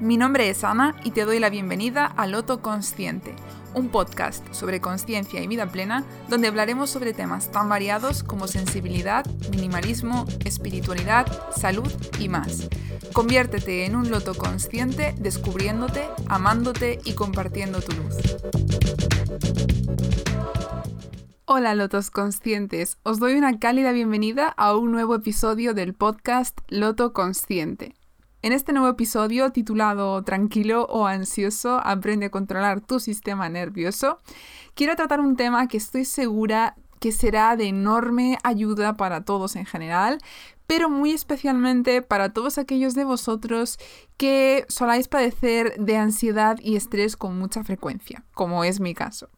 Mi nombre es Ana y te doy la bienvenida a Loto Consciente, un podcast sobre conciencia y vida plena donde hablaremos sobre temas tan variados como sensibilidad, minimalismo, espiritualidad, salud y más. Conviértete en un loto consciente descubriéndote, amándote y compartiendo tu luz. Hola Lotos Conscientes, os doy una cálida bienvenida a un nuevo episodio del podcast Loto Consciente. En este nuevo episodio titulado Tranquilo o ansioso, aprende a controlar tu sistema nervioso, quiero tratar un tema que estoy segura que será de enorme ayuda para todos en general, pero muy especialmente para todos aquellos de vosotros que soláis padecer de ansiedad y estrés con mucha frecuencia, como es mi caso.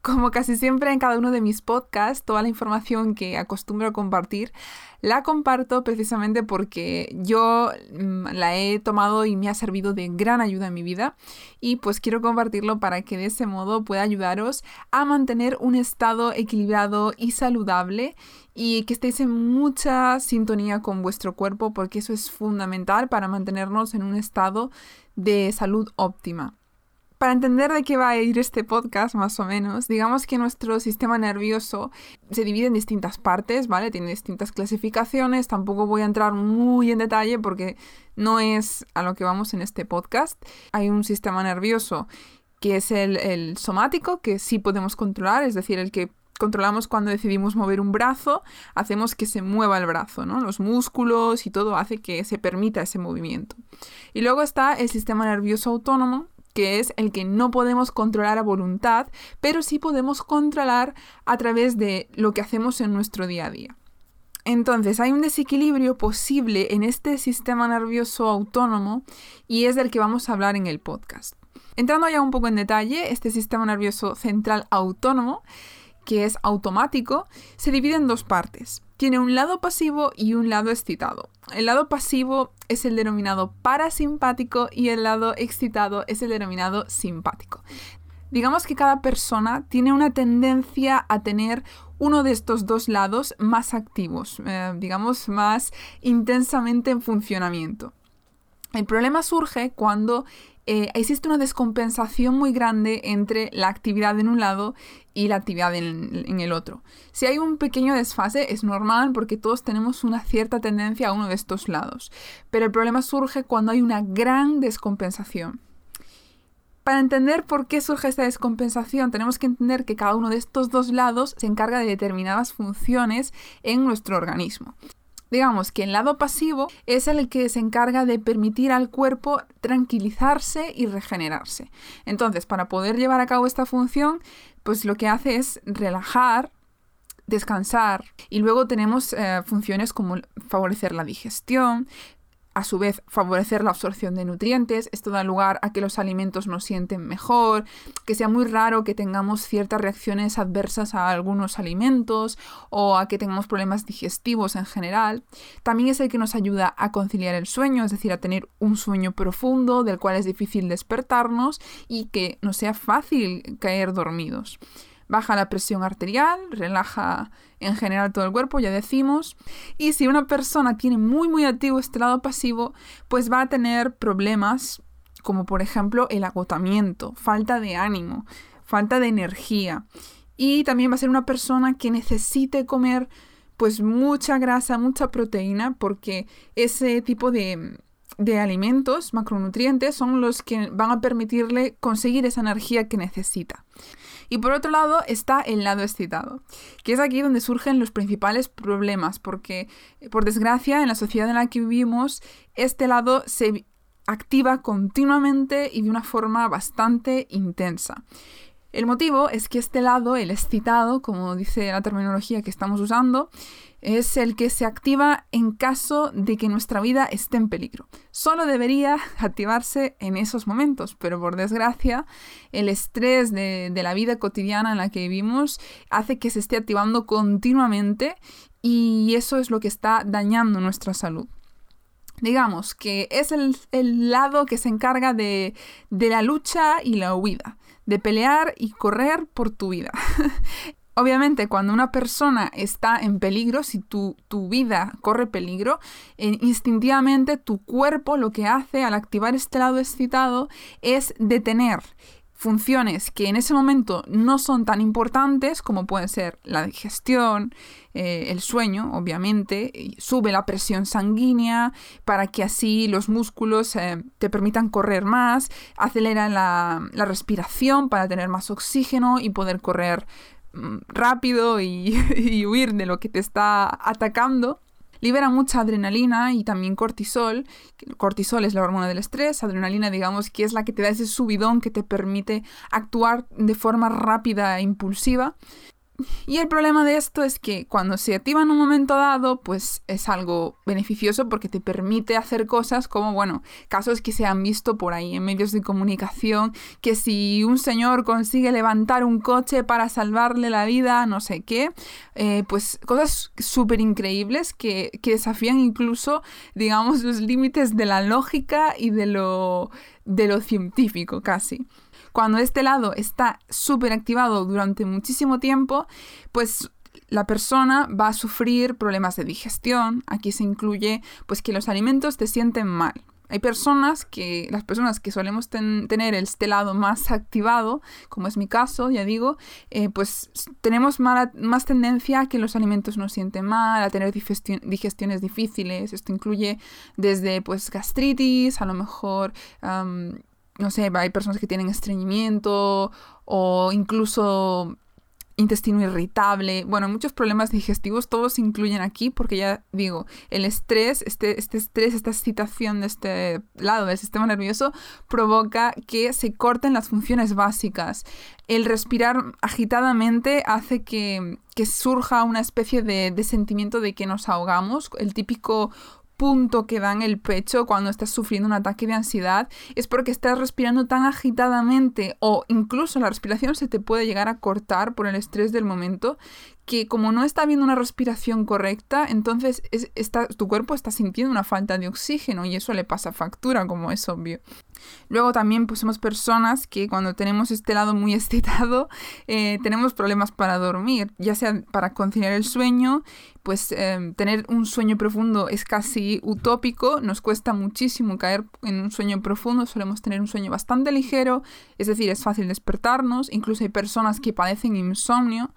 Como casi siempre en cada uno de mis podcasts, toda la información que acostumbro a compartir la comparto precisamente porque yo mm, la he tomado y me ha servido de gran ayuda en mi vida y pues quiero compartirlo para que de ese modo pueda ayudaros a mantener un estado equilibrado y saludable y que estéis en mucha sintonía con vuestro cuerpo porque eso es fundamental para mantenernos en un estado de salud óptima. Para entender de qué va a ir este podcast, más o menos, digamos que nuestro sistema nervioso se divide en distintas partes, ¿vale? Tiene distintas clasificaciones, tampoco voy a entrar muy en detalle porque no es a lo que vamos en este podcast. Hay un sistema nervioso que es el, el somático, que sí podemos controlar, es decir, el que controlamos cuando decidimos mover un brazo, hacemos que se mueva el brazo, ¿no? Los músculos y todo hace que se permita ese movimiento. Y luego está el sistema nervioso autónomo, que es el que no podemos controlar a voluntad, pero sí podemos controlar a través de lo que hacemos en nuestro día a día. Entonces, hay un desequilibrio posible en este sistema nervioso autónomo y es del que vamos a hablar en el podcast. Entrando ya un poco en detalle, este sistema nervioso central autónomo, que es automático, se divide en dos partes tiene un lado pasivo y un lado excitado. El lado pasivo es el denominado parasimpático y el lado excitado es el denominado simpático. Digamos que cada persona tiene una tendencia a tener uno de estos dos lados más activos, eh, digamos más intensamente en funcionamiento. El problema surge cuando eh, existe una descompensación muy grande entre la actividad en un lado y la actividad en, el otro. Si hay un pequeño desfase es normal porque todos tenemos una cierta tendencia a uno de estos lados, pero el problema surge cuando hay una gran descompensación. Para entender por qué surge esta descompensación, tenemos que entender que cada uno de estos dos lados se encarga de determinadas funciones en nuestro organismo. Digamos que el lado pasivo es el que se encarga de permitir al cuerpo tranquilizarse y regenerarse. Entonces, para poder llevar a cabo esta función, pues lo que hace es relajar, descansar y luego tenemos eh, funciones como favorecer la digestión, a su vez favorecer la absorción de nutrientes. Esto da lugar a que los alimentos nos sienten mejor, que sea muy raro que tengamos ciertas reacciones adversas a algunos alimentos o a que tengamos problemas digestivos en general. También es el que nos ayuda a conciliar el sueño, es decir, a tener un sueño profundo del cual es difícil despertarnos y que no sea fácil caer dormidos baja la presión arterial, relaja en general todo el cuerpo, ya decimos. Y si una persona tiene muy muy activo este lado pasivo, pues va a tener problemas como por ejemplo el agotamiento, falta de ánimo, falta de energía. Y también va a ser una persona que necesite comer pues mucha grasa, mucha proteína, porque ese tipo de, de alimentos, macronutrientes, son los que van a permitirle conseguir esa energía que necesita. Y por otro lado está el lado excitado, que es aquí donde surgen los principales problemas, porque por desgracia en la sociedad en la que vivimos, este lado se activa continuamente y de una forma bastante intensa. El motivo es que este lado, el excitado, como dice la terminología que estamos usando, es el que se activa en caso de que nuestra vida esté en peligro. Solo debería activarse en esos momentos, pero por desgracia el estrés de, la vida cotidiana en la que vivimos hace que se esté activando continuamente y eso es lo que está dañando nuestra salud. Digamos que es el, lado que se encarga de, la lucha y la huida, de pelear y correr por tu vida. Obviamente, cuando una persona está en peligro, si tu, tu vida corre peligro, eh, instintivamente tu cuerpo lo que hace al activar este lado excitado es detener funciones que en ese momento no son tan importantes como pueden ser la digestión, eh, el sueño, obviamente, sube la presión sanguínea para que así los músculos eh, te permitan correr más, acelera la, respiración para tener más oxígeno y poder correr rápido y huir de lo que te está atacando libera mucha adrenalina y también cortisol. Cortisol es la hormona del estrés, adrenalina digamos que es la que te da ese subidón que te permite actuar de forma rápida e impulsiva. Y el problema de esto es que cuando se activa en un momento dado, pues es algo beneficioso porque te permite hacer cosas como, bueno, casos que se han visto por ahí en medios de comunicación, que si un señor consigue levantar un coche para salvarle la vida, no sé qué, eh, pues cosas súper increíbles que, que desafían incluso, digamos, los límites de la lógica y de lo, de lo científico casi. Cuando este lado está súper activado durante muchísimo tiempo, pues la persona va a sufrir problemas de digestión. Aquí se incluye pues que los alimentos te sienten mal. Hay personas que, las personas que solemos tener este lado más activado, como es mi caso, ya digo, eh, pues tenemos más tendencia a que los alimentos nos sienten mal, a tener digestiones difíciles. Esto incluye desde pues gastritis, a lo mejor no sé, hay personas que tienen estreñimiento o incluso intestino irritable, bueno, muchos problemas digestivos, todos se incluyen aquí porque ya digo, el estrés, este, este estrés, esta excitación de este lado del sistema nervioso provoca que se corten las funciones básicas. El respirar agitadamente hace que, que surja una especie de, de sentimiento de que nos ahogamos, el típico punto que da en el pecho cuando estás sufriendo un ataque de ansiedad es porque estás respirando tan agitadamente o incluso la respiración se te puede llegar a cortar por el estrés del momento que como no está habiendo una respiración correcta, entonces tu cuerpo está sintiendo una falta de oxígeno y eso le pasa factura, como es obvio. Luego también pues somos personas que cuando tenemos este lado muy excitado eh, tenemos problemas para dormir, ya sea para conciliar el sueño, pues em, tener un sueño profundo es casi utópico, nos cuesta muchísimo caer en un sueño profundo, solemos tener un sueño bastante ligero, es decir, es fácil despertarnos, incluso hay personas que padecen insomnio.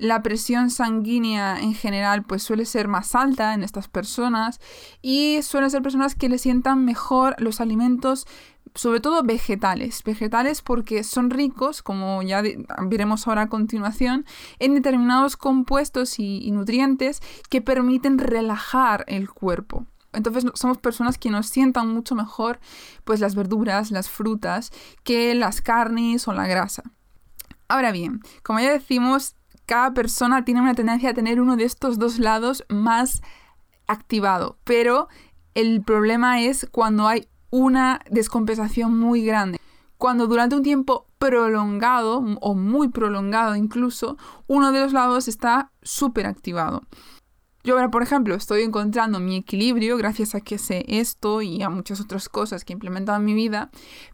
La presión sanguínea en general pues suele ser más alta en estas personas y suelen ser personas que le sientan mejor los alimentos sobre todo vegetales. Vegetales porque son ricos, como ya veremos ahora a continuación, en determinados compuestos y, nutrientes que permiten relajar el cuerpo. Entonces somos personas que nos sientan mucho mejor pues las verduras, las frutas, que las carnes o la grasa. Ahora bien, como ya decimos, cada persona tiene una tendencia a tener uno de estos dos lados más activado, pero el problema es cuando hay una descompensación muy grande. Cuando durante un tiempo prolongado o muy prolongado incluso, uno de los lados está súper activado. Yo ahora, por ejemplo, estoy encontrando mi equilibrio gracias a que sé esto y a muchas otras cosas que he implementado en mi vida,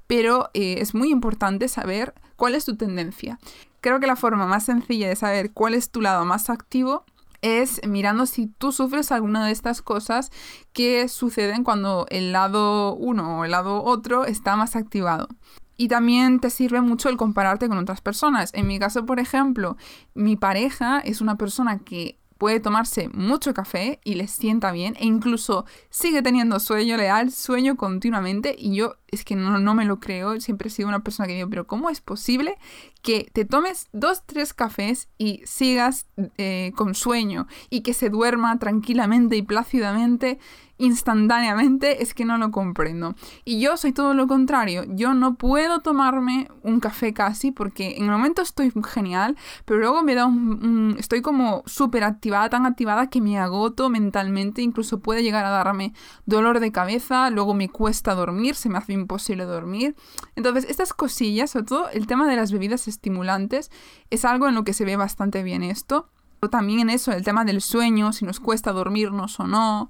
pero eh, es muy importante saber cuál es tu tendencia creo que la forma más sencilla de saber cuál es tu lado más activo es mirando si tú sufres alguna de estas cosas que suceden cuando el lado uno o el lado otro está más activado. Y también te sirve mucho el compararte con otras personas. En mi caso, por ejemplo, mi pareja es una persona que puede tomarse mucho café y le sienta bien e incluso sigue teniendo sueño leal, sueño continuamente y yo es que no, no me lo creo, siempre he sido una persona que digo, pero ¿cómo es posible que te tomes dos, tres cafés y sigas eh, con sueño y que se duerma tranquilamente y plácidamente? Instantáneamente es que no lo comprendo. Y yo soy todo lo contrario. Yo no puedo tomarme un café casi porque en el momento estoy genial, pero luego me da un... estoy como súper activada, tan activada que me agoto mentalmente, incluso puede llegar a darme dolor de cabeza, luego me cuesta dormir, se me hace imposible dormir. Entonces, estas cosillas, sobre todo el tema de las bebidas estimulantes, es algo en lo que se ve bastante bien esto. Pero también en eso, el tema del sueño, si nos cuesta dormirnos o no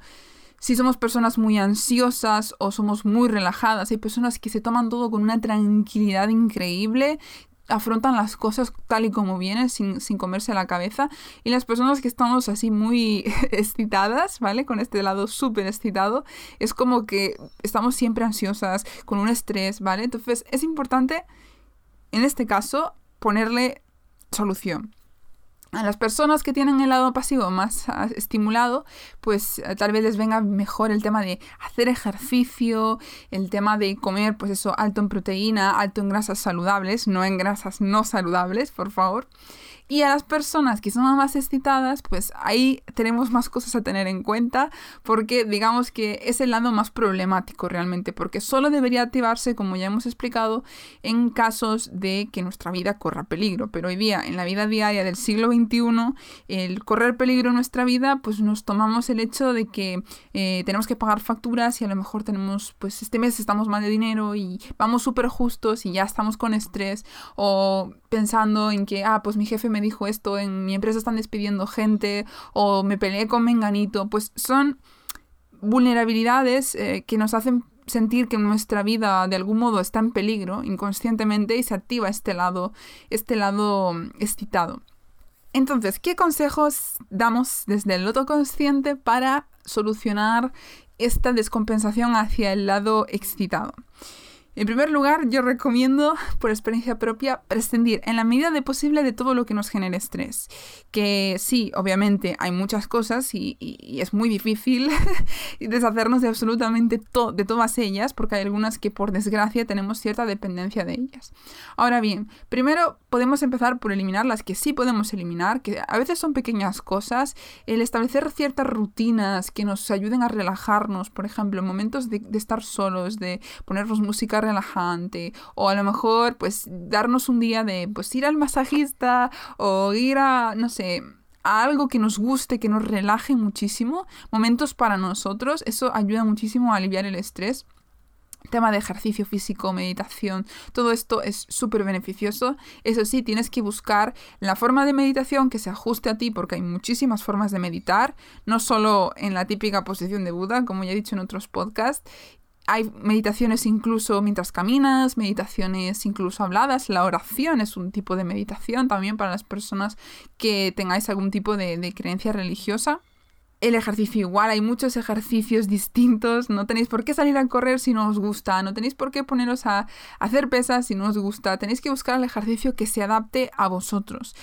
si somos personas muy ansiosas o somos muy relajadas. Hay personas que se toman todo con una tranquilidad increíble afrontan las cosas tal y como vienen, sin, sin comerse la cabeza. Y las personas que estamos así muy excitadas, ¿vale? Con este lado súper excitado, es como que estamos siempre ansiosas, con un estrés, ¿vale? Entonces es importante, en este caso, ponerle solución a las personas que tienen el lado pasivo más ah, estimulado, pues eh, tal vez les venga mejor el tema de hacer ejercicio, el tema de comer, pues eso, alto en proteína, alto en grasas saludables, no en grasas no saludables, por favor. Y a las personas que son más excitadas, pues ahí tenemos más cosas a tener en cuenta porque digamos que es el lado más problemático realmente, porque solo debería activarse, como ya hemos explicado, en casos de que nuestra vida corra peligro. Pero hoy día, en la vida diaria del siglo XXI, el correr peligro en nuestra vida, pues nos tomamos el hecho de que eh, tenemos que pagar facturas y a lo mejor tenemos, pues este mes estamos mal de dinero y vamos súper justos y ya estamos con estrés o pensando en que, ah, pues mi jefe me dijo esto, en mi empresa están despidiendo gente o me peleé con Menganito, pues son vulnerabilidades eh, que nos hacen sentir que nuestra vida de algún modo está en peligro inconscientemente y se activa este lado, este lado mm, excitado. Entonces, ¿qué consejos damos desde el loto consciente para solucionar esta descompensación hacia el lado excitado? En primer lugar, yo recomiendo, por experiencia propia, prescindir en la medida de posible de todo lo que nos genere estrés. Que sí, obviamente hay muchas cosas y, es muy difícil deshacernos de absolutamente de todas ellas, porque hay algunas que por desgracia tenemos cierta dependencia de ellas. Ahora bien, primero podemos empezar por eliminar las que sí podemos eliminar, que a veces son pequeñas cosas, el establecer ciertas rutinas que nos ayuden a relajarnos, por ejemplo, en momentos de, de estar solos, de ponernos música relajante. O a lo mejor pues darnos un día de pues ir al masajista o ir a no sé a algo que nos guste, que nos relaje muchísimo, momentos para nosotros, eso ayuda muchísimo a aliviar el estrés. Tema de ejercicio físico, meditación, todo esto es súper beneficioso. Eso sí, tienes que buscar la forma de meditación que se ajuste a ti porque hay muchísimas formas de meditar, no solo en la típica posición de Buda, como ya he dicho en otros podcasts, hay meditaciones incluso mientras caminas, meditaciones incluso habladas. La oración es un tipo de meditación también para las personas que tengáis algún tipo de, creencia religiosa. El ejercicio igual, hay muchos ejercicios distintos, no tenéis por qué salir a correr si no os gusta, no tenéis por qué poneros a hacer pesas si no os gusta, tenéis que buscar el ejercicio que se adapte a vosotros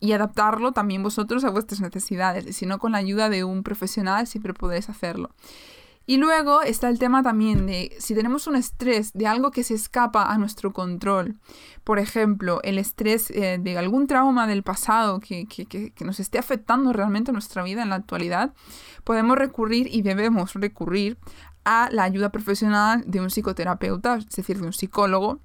y adaptarlo también vosotros a vuestras necesidades, si no con la ayuda de un profesional siempre podéis hacerlo. Y luego está el tema también de si tenemos un estrés de algo que se escapa a nuestro control, por ejemplo, el estrés eh, de algún trauma del pasado que, que, nos esté afectando realmente nuestra vida en la actualidad, podemos recurrir y debemos recurrir a la ayuda profesional de un psicoterapeuta, es decir, de un psicólogo,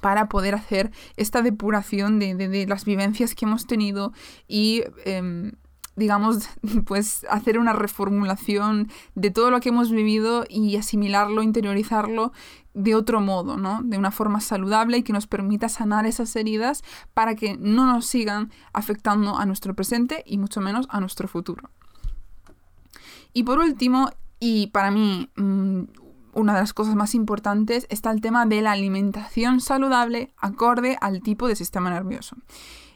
para poder hacer esta depuración de, de, las vivencias que hemos tenido y em, digamos, pues hacer una reformulación de todo lo que hemos vivido y asimilarlo, interiorizarlo de otro modo, ¿no? De una forma saludable y que nos permita sanar esas heridas para que no nos sigan afectando a nuestro presente y mucho menos a nuestro futuro. Y por último, y para mí mm, una de las cosas más importantes, está el tema de la alimentación saludable acorde al tipo de sistema nervioso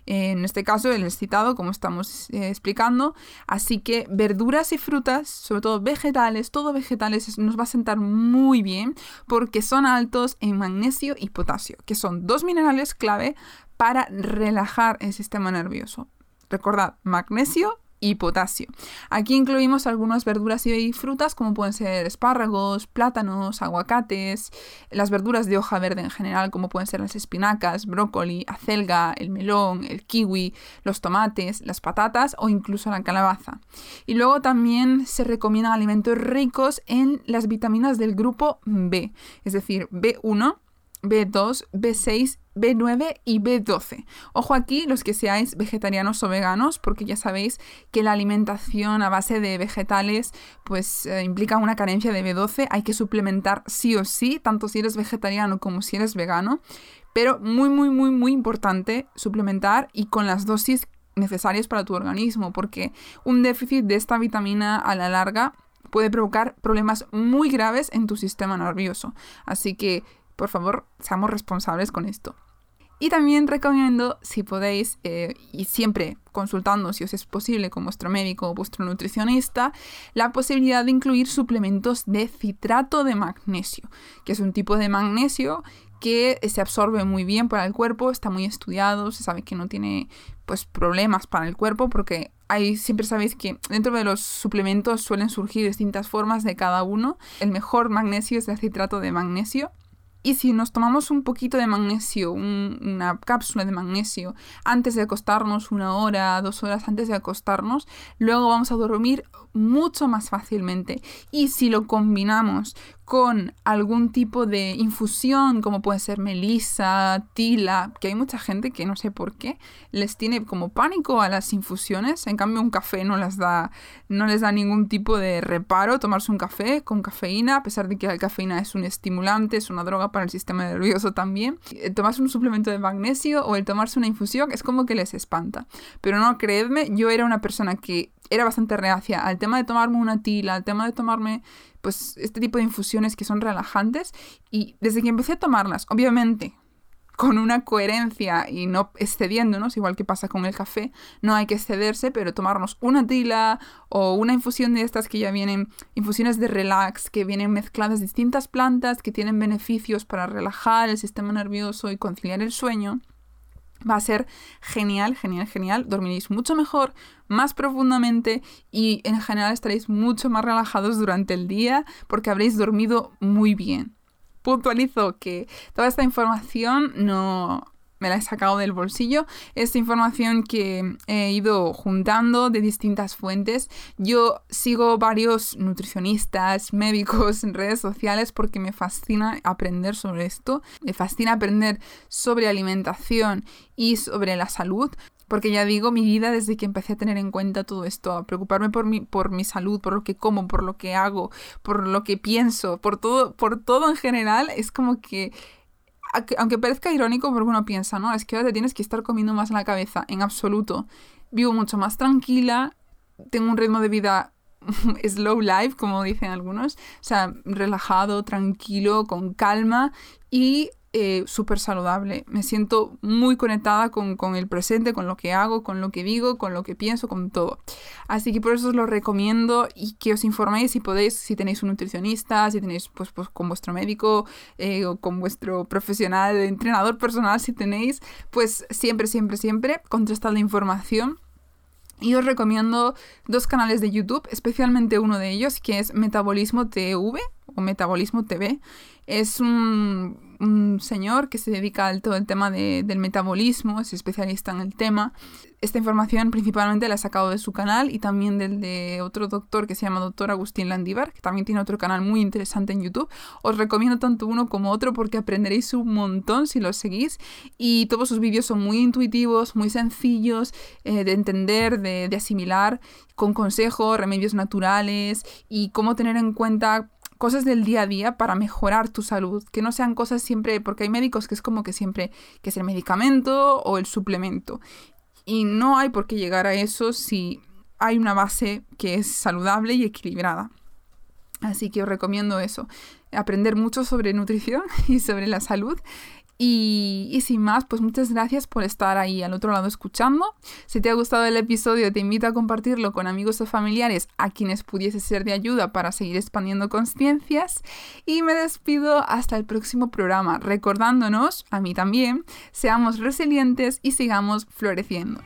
en este caso el excitado, como estamos eh, explicando. Así que verduras y frutas, sobre todo vegetales, todo vegetales nos va a sentar muy bien porque son altos en magnesio y potasio, que son dos minerales clave para relajar el sistema nervioso. Recordad, magnesio y potasio. Aquí incluimos algunas verduras y frutas como pueden ser espárragos, plátanos, aguacates, las verduras de hoja verde en general como pueden ser las espinacas, brócoli, acelga, el melón, el kiwi, los tomates, las patatas o incluso la calabaza. Y luego también se recomiendan alimentos ricos en las vitaminas del grupo B, es decir, B1, B2, B6, B9 y B12. Ojo aquí los que seáis vegetarianos o veganos, porque ya sabéis que la alimentación a base de vegetales pues eh, implica una carencia de B12, hay que suplementar sí o sí, tanto si eres vegetariano como si eres vegano, pero muy muy muy muy importante suplementar y con las dosis necesarias para tu organismo, porque un déficit de esta vitamina a la larga puede provocar problemas muy graves en tu sistema nervioso. Así que por favor, seamos responsables con esto. Y también recomiendo, si podéis, eh, y siempre consultando si os es posible con vuestro médico o vuestro nutricionista, la posibilidad de incluir suplementos de citrato de magnesio, que es un tipo de magnesio que se absorbe muy bien para el cuerpo, está muy estudiado, se sabe que no tiene pues problemas para el cuerpo porque hay siempre sabéis que dentro de los suplementos suelen surgir distintas formas de cada uno. El mejor magnesio es el citrato de magnesio y si nos tomamos un poquito de magnesio, una cápsula de magnesio, antes de acostarnos, una hora, dos horas antes de acostarnos, luego vamos a dormir mucho más fácilmente. Y si lo combinamos con algún tipo de infusión, como puede ser melisa, tila, que hay mucha gente que no sé por qué les tiene como pánico a las infusiones, en cambio un café no les da, no les da ningún tipo de reparo tomarse un café con cafeína, a pesar de que la cafeína es un estimulante, es una droga para el sistema nervioso también. Eh, tomarse un suplemento de magnesio o el tomarse una infusión es como que les espanta. Pero no, creedme, yo era una persona que era bastante reacia al tema de tomarme una tila, al tema de tomarme pues este tipo de infusiones que son relajantes y desde que empecé a tomarlas, obviamente con una coherencia y no excediéndonos, igual que pasa con el café, no hay que excederse, pero tomarnos una tila o una infusión de estas que ya vienen, infusiones de relax, que vienen mezcladas distintas plantas, que tienen beneficios para relajar el sistema nervioso y conciliar el sueño, Va a ser genial, genial, genial. Dormiréis mucho mejor, más profundamente y en general estaréis mucho más relajados durante el día porque habréis dormido muy bien. Puntualizo que toda esta información no, me la he sacado del bolsillo. Esta información que he ido juntando de distintas fuentes. Yo sigo varios nutricionistas, médicos en redes sociales porque me fascina aprender sobre esto. Me fascina aprender sobre alimentación y sobre la salud. Porque ya digo, mi vida desde que empecé a tener en cuenta todo esto, a preocuparme por mi, por mi salud, por lo que como, por lo que hago, por lo que pienso, por todo, por todo en general, es como que aunque parezca irónico porque uno piensa, ¿no? Es que ahora te tienes que estar comiendo más la cabeza. En absoluto. Vivo mucho más tranquila, tengo un ritmo de vida slow life, como dicen algunos. O sea, relajado, tranquilo, con calma y eh, súper saludable. Me siento muy conectada con, el presente, con lo que hago, con lo que digo, con lo que pienso, con todo. Así que por eso os lo recomiendo y que os informéis si podéis, si tenéis un nutricionista, si tenéis pues, pues con vuestro médico eh, o con vuestro profesional, entrenador personal, si tenéis, pues siempre, siempre, siempre contrastad la información. Y os recomiendo dos canales de YouTube, especialmente uno de ellos que es Metabolismo TV o Metabolismo TV. Es un un señor que se dedica al todo el tema del metabolismo, es especialista en el tema. Esta información principalmente la ha sacado de su canal y también del de otro doctor que se llama doctor Agustín Landívar, que también tiene otro canal muy interesante en YouTube. Os recomiendo tanto uno como otro porque aprenderéis un montón si los seguís y todos sus vídeos son muy intuitivos, muy sencillos eh, de entender, de, de asimilar, con consejos, remedios naturales y cómo tener en cuenta cosas del día a día para mejorar tu salud, que no sean cosas siempre, porque hay médicos que es como que siempre, que es el medicamento o el suplemento. Y no hay por qué llegar a eso si hay una base que es saludable y equilibrada. Así que os recomiendo eso, aprender mucho sobre nutrición y sobre la salud y, sin más, pues muchas gracias por estar ahí al otro lado escuchando. Si te ha gustado el episodio, te invito a compartirlo con amigos o familiares a quienes pudiese ser de ayuda para seguir expandiendo conciencias. Y me despido hasta el próximo programa, recordándonos, a mí también, seamos resilientes y sigamos floreciendo.